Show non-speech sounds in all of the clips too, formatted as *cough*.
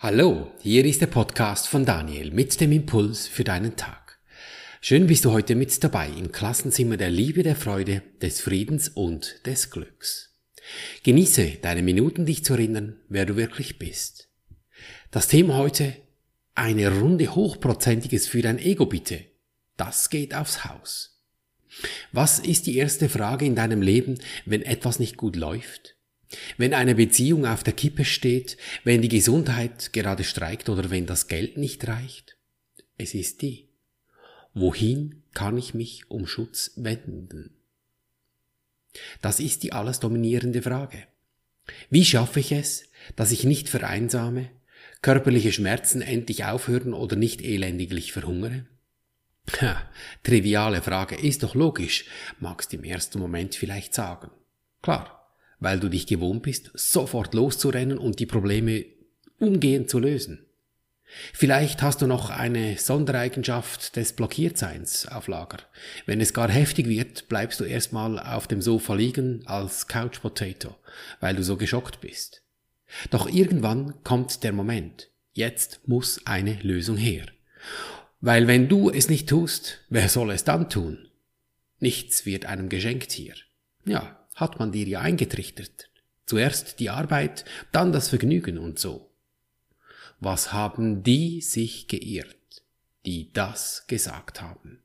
Hallo, hier ist der Podcast von Daniel mit dem Impuls für deinen Tag. Schön bist du heute mit dabei im Klassenzimmer der Liebe, der Freude, des Friedens und des Glücks. Genieße deine Minuten, dich zu erinnern, wer du wirklich bist. Das Thema heute, eine Runde Hochprozentiges für dein Ego bitte. Das geht aufs Haus. Was ist die erste Frage in deinem Leben, wenn etwas nicht gut läuft? Wenn eine Beziehung auf der Kippe steht, wenn die Gesundheit gerade streikt oder wenn das Geld nicht reicht, es ist die. Wohin kann ich mich um Schutz wenden? Das ist die alles dominierende Frage. Wie schaffe ich es, dass ich nicht vereinsame, körperliche Schmerzen endlich aufhören oder nicht elendiglich verhungere? Ha, triviale Frage, ist doch logisch, magst im ersten Moment vielleicht sagen. Klar, weil du dich gewohnt bist, sofort loszurennen und die Probleme umgehend zu lösen. Vielleicht hast du noch eine Sondereigenschaft des Blockiertseins auf Lager. Wenn es gar heftig wird, bleibst du erstmal auf dem Sofa liegen als Couch Potato, weil du so geschockt bist. Doch irgendwann kommt der Moment. Jetzt muss eine Lösung her. Weil wenn du es nicht tust, wer soll es dann tun? Nichts wird einem geschenkt hier. Ja, hat man dir ja eingetrichtert. Zuerst die Arbeit, dann das Vergnügen und so. Was haben die sich geirrt, die das gesagt haben?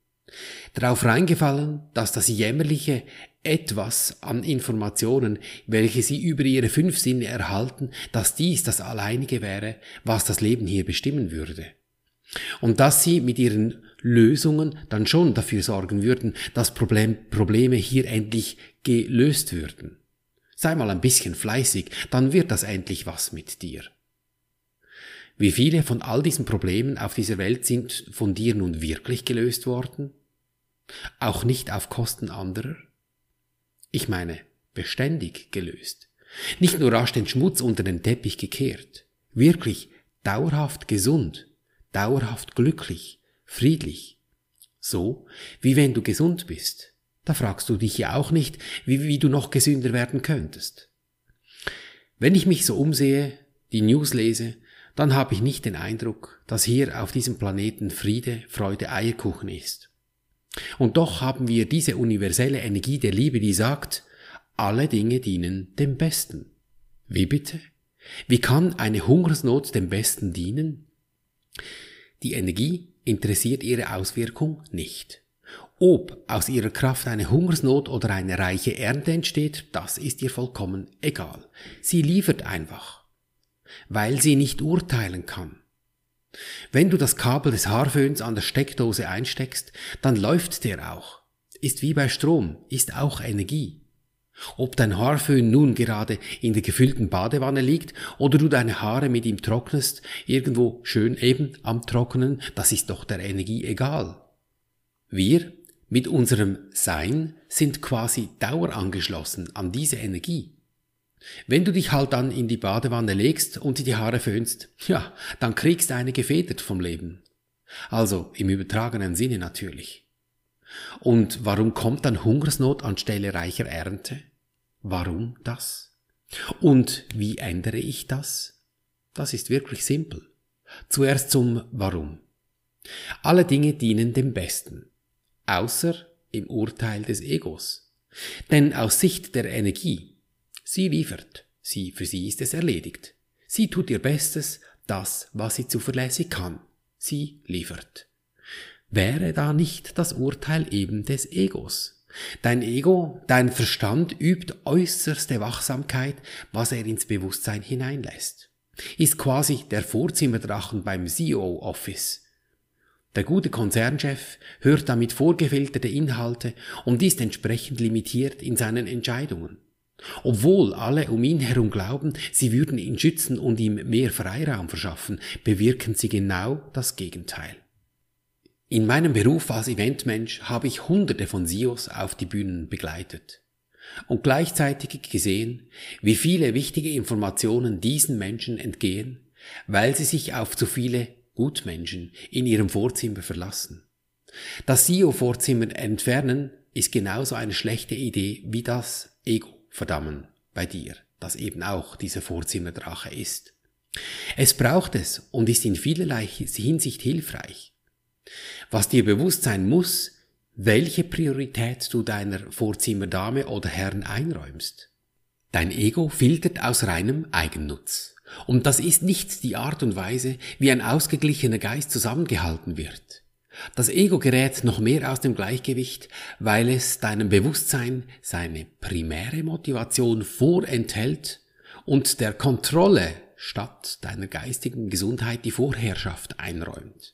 Darauf reingefallen, dass das jämmerliche etwas an Informationen, welche sie über ihre fünf Sinne erhalten, dass dies das alleinige wäre, was das Leben hier bestimmen würde. Und dass sie mit ihren Lösungen dann schon dafür sorgen würden, dass Problem, Probleme hier endlich gelöst würden. Sei mal ein bisschen fleißig, dann wird das endlich was mit dir. Wie viele von all diesen Problemen auf dieser Welt sind von dir nun wirklich gelöst worden? Auch nicht auf Kosten anderer? Ich meine, beständig gelöst. Nicht nur rasch den Schmutz unter den Teppich gekehrt, wirklich dauerhaft gesund, dauerhaft glücklich, friedlich. So, wie wenn du gesund bist. Da fragst du dich ja auch nicht, wie, wie du noch gesünder werden könntest. Wenn ich mich so umsehe, die News lese, dann habe ich nicht den Eindruck, dass hier auf diesem Planeten Friede, Freude, Eierkuchen ist. Und doch haben wir diese universelle Energie der Liebe, die sagt, alle Dinge dienen dem Besten. Wie bitte? Wie kann eine Hungersnot dem Besten dienen? Die Energie interessiert ihre Auswirkung nicht. Ob aus ihrer Kraft eine Hungersnot oder eine reiche Ernte entsteht, das ist ihr vollkommen egal. Sie liefert einfach, weil sie nicht urteilen kann. Wenn du das Kabel des Haarföhns an der Steckdose einsteckst, dann läuft der auch. Ist wie bei Strom, ist auch Energie. Ob dein Haarföhn nun gerade in der gefüllten Badewanne liegt oder du deine Haare mit ihm trocknest, irgendwo schön eben am Trocknen, das ist doch der Energie egal. Wir mit unserem Sein sind quasi dauerangeschlossen an diese Energie. Wenn du dich halt dann in die Badewanne legst und die Haare föhnst, ja, dann kriegst du eine gefedert vom Leben. Also im übertragenen Sinne natürlich. Und warum kommt dann Hungersnot anstelle reicher Ernte? Warum das? Und wie ändere ich das? Das ist wirklich simpel. Zuerst zum Warum. Alle Dinge dienen dem Besten, außer im Urteil des Egos. Denn aus Sicht der Energie, sie liefert, sie, für sie ist es erledigt. Sie tut ihr Bestes, das, was sie zuverlässig kann. Sie liefert. Wäre da nicht das Urteil eben des Egos? Dein Ego, dein Verstand übt äußerste Wachsamkeit, was er ins Bewusstsein hineinlässt. Ist quasi der Vorzimmerdrachen beim CEO-Office. Der gute Konzernchef hört damit vorgefilterte Inhalte und ist entsprechend limitiert in seinen Entscheidungen. Obwohl alle um ihn herum glauben, sie würden ihn schützen und ihm mehr Freiraum verschaffen, bewirken sie genau das Gegenteil. In meinem Beruf als Eventmensch habe ich hunderte von SIOs auf die Bühnen begleitet und gleichzeitig gesehen, wie viele wichtige Informationen diesen Menschen entgehen, weil sie sich auf zu viele Gutmenschen in ihrem Vorzimmer verlassen. Das SIO-Vorzimmer entfernen ist genauso eine schlechte Idee wie das Ego verdammen bei dir, das eben auch dieser Vorzimmerdrache ist. Es braucht es und ist in vielerlei Hinsicht hilfreich. Was dir bewusst sein muss, welche Priorität du deiner Vorzimmerdame oder Herrn einräumst. Dein Ego filtert aus reinem Eigennutz. Und das ist nicht die Art und Weise, wie ein ausgeglichener Geist zusammengehalten wird. Das Ego gerät noch mehr aus dem Gleichgewicht, weil es deinem Bewusstsein seine primäre Motivation vorenthält und der Kontrolle statt deiner geistigen Gesundheit die Vorherrschaft einräumt.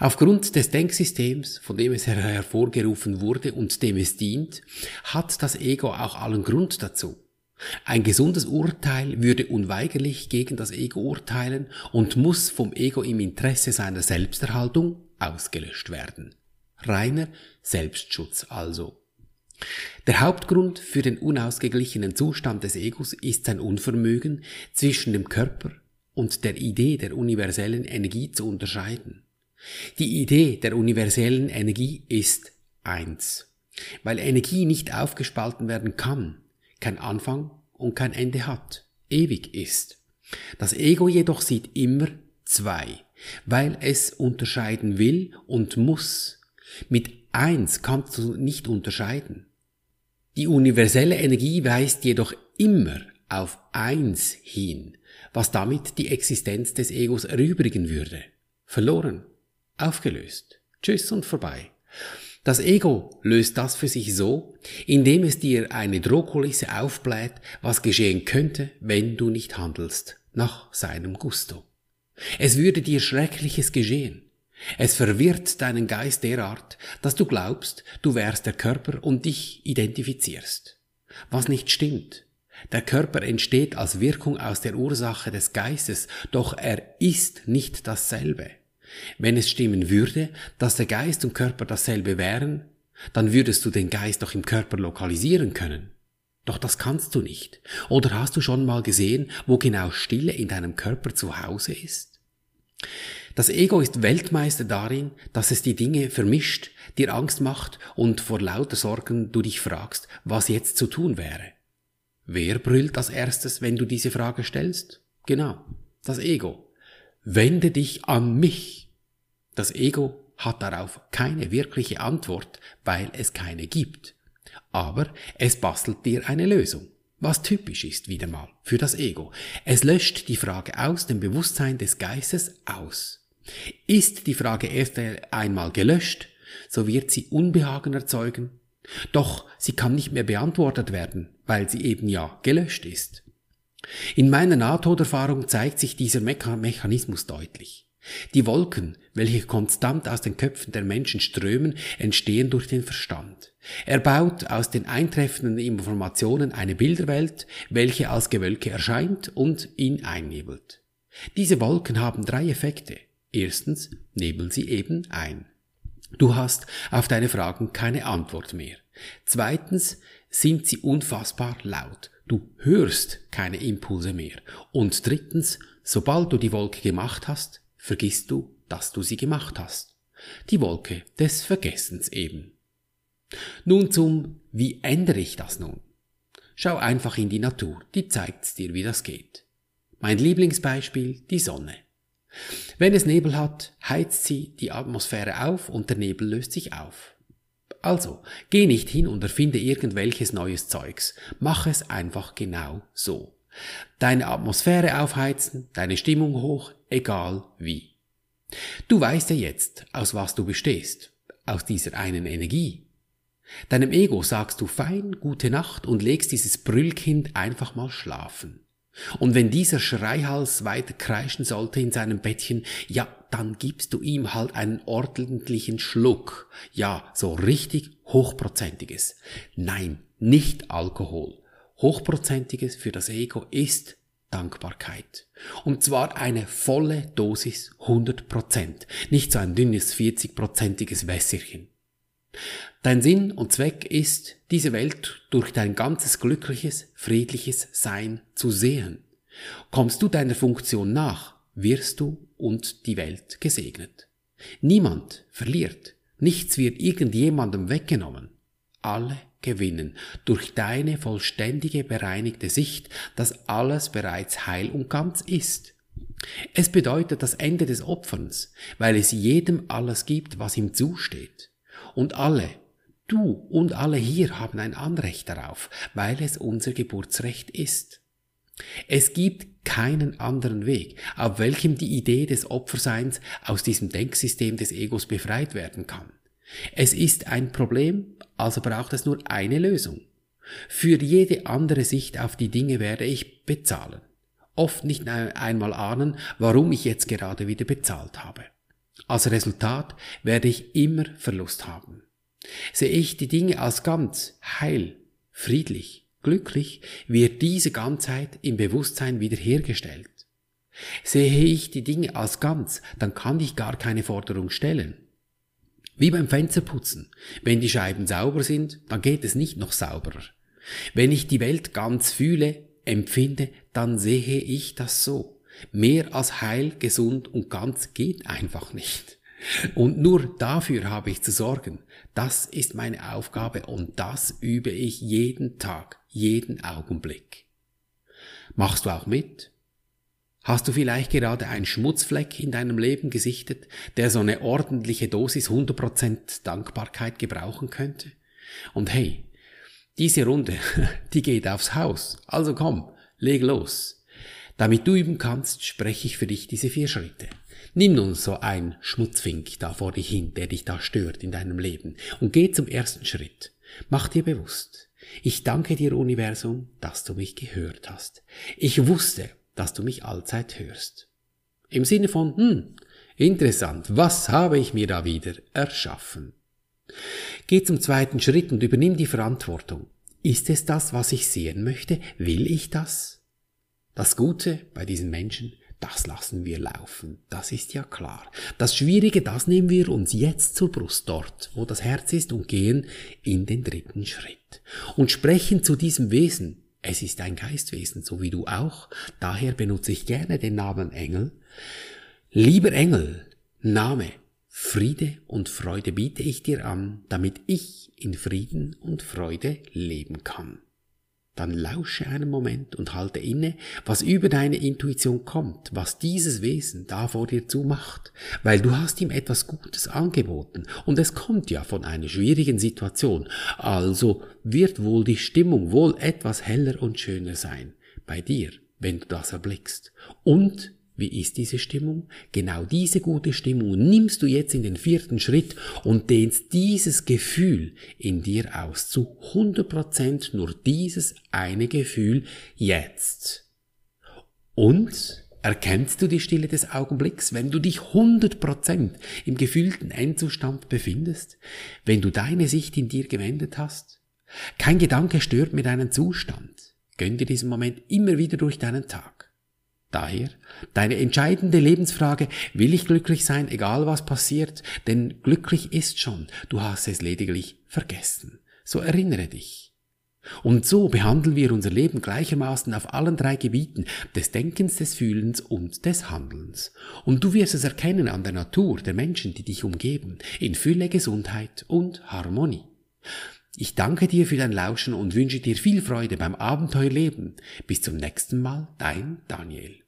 Aufgrund des Denksystems, von dem es hervorgerufen wurde und dem es dient, hat das Ego auch allen Grund dazu. Ein gesundes Urteil würde unweigerlich gegen das Ego urteilen und muss vom Ego im Interesse seiner Selbsterhaltung ausgelöscht werden. Reiner Selbstschutz also. Der Hauptgrund für den unausgeglichenen Zustand des Egos ist sein Unvermögen zwischen dem Körper und der Idee der universellen Energie zu unterscheiden. Die Idee der universellen Energie ist eins. Weil Energie nicht aufgespalten werden kann, kein Anfang und kein Ende hat, ewig ist. Das Ego jedoch sieht immer zwei, weil es unterscheiden will und muss. Mit eins kannst du nicht unterscheiden. Die universelle Energie weist jedoch immer auf eins hin, was damit die Existenz des Egos erübrigen würde. Verloren aufgelöst. Tschüss und vorbei. Das Ego löst das für sich so, indem es dir eine Drohkulisse aufbläht, was geschehen könnte, wenn du nicht handelst, nach seinem Gusto. Es würde dir Schreckliches geschehen. Es verwirrt deinen Geist derart, dass du glaubst, du wärst der Körper und dich identifizierst. Was nicht stimmt. Der Körper entsteht als Wirkung aus der Ursache des Geistes, doch er ist nicht dasselbe. Wenn es stimmen würde, dass der Geist und Körper dasselbe wären, dann würdest du den Geist doch im Körper lokalisieren können. Doch das kannst du nicht. Oder hast du schon mal gesehen, wo genau Stille in deinem Körper zu Hause ist? Das Ego ist Weltmeister darin, dass es die Dinge vermischt, dir Angst macht und vor lauter Sorgen du dich fragst, was jetzt zu tun wäre. Wer brüllt als erstes, wenn du diese Frage stellst? Genau, das Ego. Wende dich an mich. Das Ego hat darauf keine wirkliche Antwort, weil es keine gibt. Aber es bastelt dir eine Lösung, was typisch ist wieder mal für das Ego. Es löscht die Frage aus dem Bewusstsein des Geistes aus. Ist die Frage erst einmal gelöscht, so wird sie Unbehagen erzeugen, doch sie kann nicht mehr beantwortet werden, weil sie eben ja gelöscht ist. In meiner Nahtoderfahrung zeigt sich dieser Mechanismus deutlich. Die Wolken, welche konstant aus den Köpfen der Menschen strömen, entstehen durch den Verstand. Er baut aus den eintreffenden Informationen eine Bilderwelt, welche als Gewölke erscheint und ihn einnebelt. Diese Wolken haben drei Effekte. Erstens nebeln sie eben ein. Du hast auf deine Fragen keine Antwort mehr. Zweitens sind sie unfassbar laut. Du hörst keine Impulse mehr. Und drittens, sobald du die Wolke gemacht hast, vergisst du, dass du sie gemacht hast. Die Wolke des Vergessens eben. Nun zum Wie ändere ich das nun? Schau einfach in die Natur, die zeigt's dir, wie das geht. Mein Lieblingsbeispiel, die Sonne. Wenn es Nebel hat, heizt sie die Atmosphäre auf und der Nebel löst sich auf. Also, geh nicht hin und erfinde irgendwelches neues Zeugs, mach es einfach genau so. Deine Atmosphäre aufheizen, deine Stimmung hoch, egal wie. Du weißt ja jetzt, aus was du bestehst, aus dieser einen Energie. Deinem Ego sagst du fein gute Nacht und legst dieses Brüllkind einfach mal schlafen. Und wenn dieser Schreihals weiter kreischen sollte in seinem Bettchen, ja, dann gibst du ihm halt einen ordentlichen Schluck. Ja, so richtig hochprozentiges. Nein, nicht Alkohol. Hochprozentiges für das Ego ist Dankbarkeit. Und zwar eine volle Dosis 100 Prozent, nicht so ein dünnes 40-prozentiges Wässerchen. Dein Sinn und Zweck ist, diese Welt durch dein ganzes glückliches, friedliches Sein zu sehen. Kommst du deiner Funktion nach, wirst du und die Welt gesegnet. Niemand verliert, nichts wird irgendjemandem weggenommen. Alle gewinnen durch deine vollständige bereinigte Sicht, dass alles bereits heil und ganz ist Es bedeutet das Ende des Opferns, weil es jedem alles gibt, was ihm zusteht. Und alle, du und alle hier haben ein Anrecht darauf, weil es unser Geburtsrecht ist. Es gibt keinen anderen Weg, auf welchem die Idee des Opferseins aus diesem Denksystem des Egos befreit werden kann. Es ist ein Problem, also braucht es nur eine Lösung. Für jede andere Sicht auf die Dinge werde ich bezahlen. Oft nicht einmal ahnen, warum ich jetzt gerade wieder bezahlt habe. Als Resultat werde ich immer Verlust haben. Sehe ich die Dinge als ganz, heil, friedlich, glücklich, wird diese Ganzheit im Bewusstsein wiederhergestellt. Sehe ich die Dinge als ganz, dann kann ich gar keine Forderung stellen. Wie beim Fensterputzen. Wenn die Scheiben sauber sind, dann geht es nicht noch sauberer. Wenn ich die Welt ganz fühle, empfinde, dann sehe ich das so. Mehr als heil, gesund und ganz geht einfach nicht. Und nur dafür habe ich zu sorgen. Das ist meine Aufgabe und das übe ich jeden Tag, jeden Augenblick. Machst du auch mit? Hast du vielleicht gerade einen Schmutzfleck in deinem Leben gesichtet, der so eine ordentliche Dosis 100% Dankbarkeit gebrauchen könnte? Und hey, diese Runde, *laughs* die geht aufs Haus. Also komm, leg los. Damit du üben kannst, spreche ich für dich diese vier Schritte. Nimm nun so ein Schmutzfink da vor dich hin, der dich da stört in deinem Leben, und geh zum ersten Schritt. Mach dir bewusst. Ich danke dir, Universum, dass du mich gehört hast. Ich wusste, dass du mich allzeit hörst. Im Sinne von, hm, interessant, was habe ich mir da wieder erschaffen? Geh zum zweiten Schritt und übernimm die Verantwortung. Ist es das, was ich sehen möchte? Will ich das? Das Gute bei diesen Menschen, das lassen wir laufen, das ist ja klar. Das Schwierige, das nehmen wir uns jetzt zur Brust dort, wo das Herz ist und gehen in den dritten Schritt und sprechen zu diesem Wesen. Es ist ein Geistwesen, so wie du auch, daher benutze ich gerne den Namen Engel. Lieber Engel, Name, Friede und Freude biete ich dir an, damit ich in Frieden und Freude leben kann dann lausche einen Moment und halte inne, was über deine Intuition kommt, was dieses Wesen da vor dir zu macht, weil du hast ihm etwas Gutes angeboten und es kommt ja von einer schwierigen Situation, also wird wohl die Stimmung wohl etwas heller und schöner sein bei dir, wenn du das erblickst. Und wie ist diese Stimmung? Genau diese gute Stimmung nimmst du jetzt in den vierten Schritt und dehnst dieses Gefühl in dir aus. Zu 100% nur dieses eine Gefühl jetzt. Und erkennst du die Stille des Augenblicks, wenn du dich 100% im gefühlten Endzustand befindest? Wenn du deine Sicht in dir gewendet hast? Kein Gedanke stört mir deinen Zustand. Gönn dir diesen Moment immer wieder durch deinen Tag. Daher deine entscheidende Lebensfrage, will ich glücklich sein, egal was passiert, denn glücklich ist schon, du hast es lediglich vergessen. So erinnere dich. Und so behandeln wir unser Leben gleichermaßen auf allen drei Gebieten des Denkens, des Fühlens und des Handelns. Und du wirst es erkennen an der Natur der Menschen, die dich umgeben, in Fülle, Gesundheit und Harmonie. Ich danke dir für dein Lauschen und wünsche dir viel Freude beim Abenteuerleben. Bis zum nächsten Mal, dein Daniel.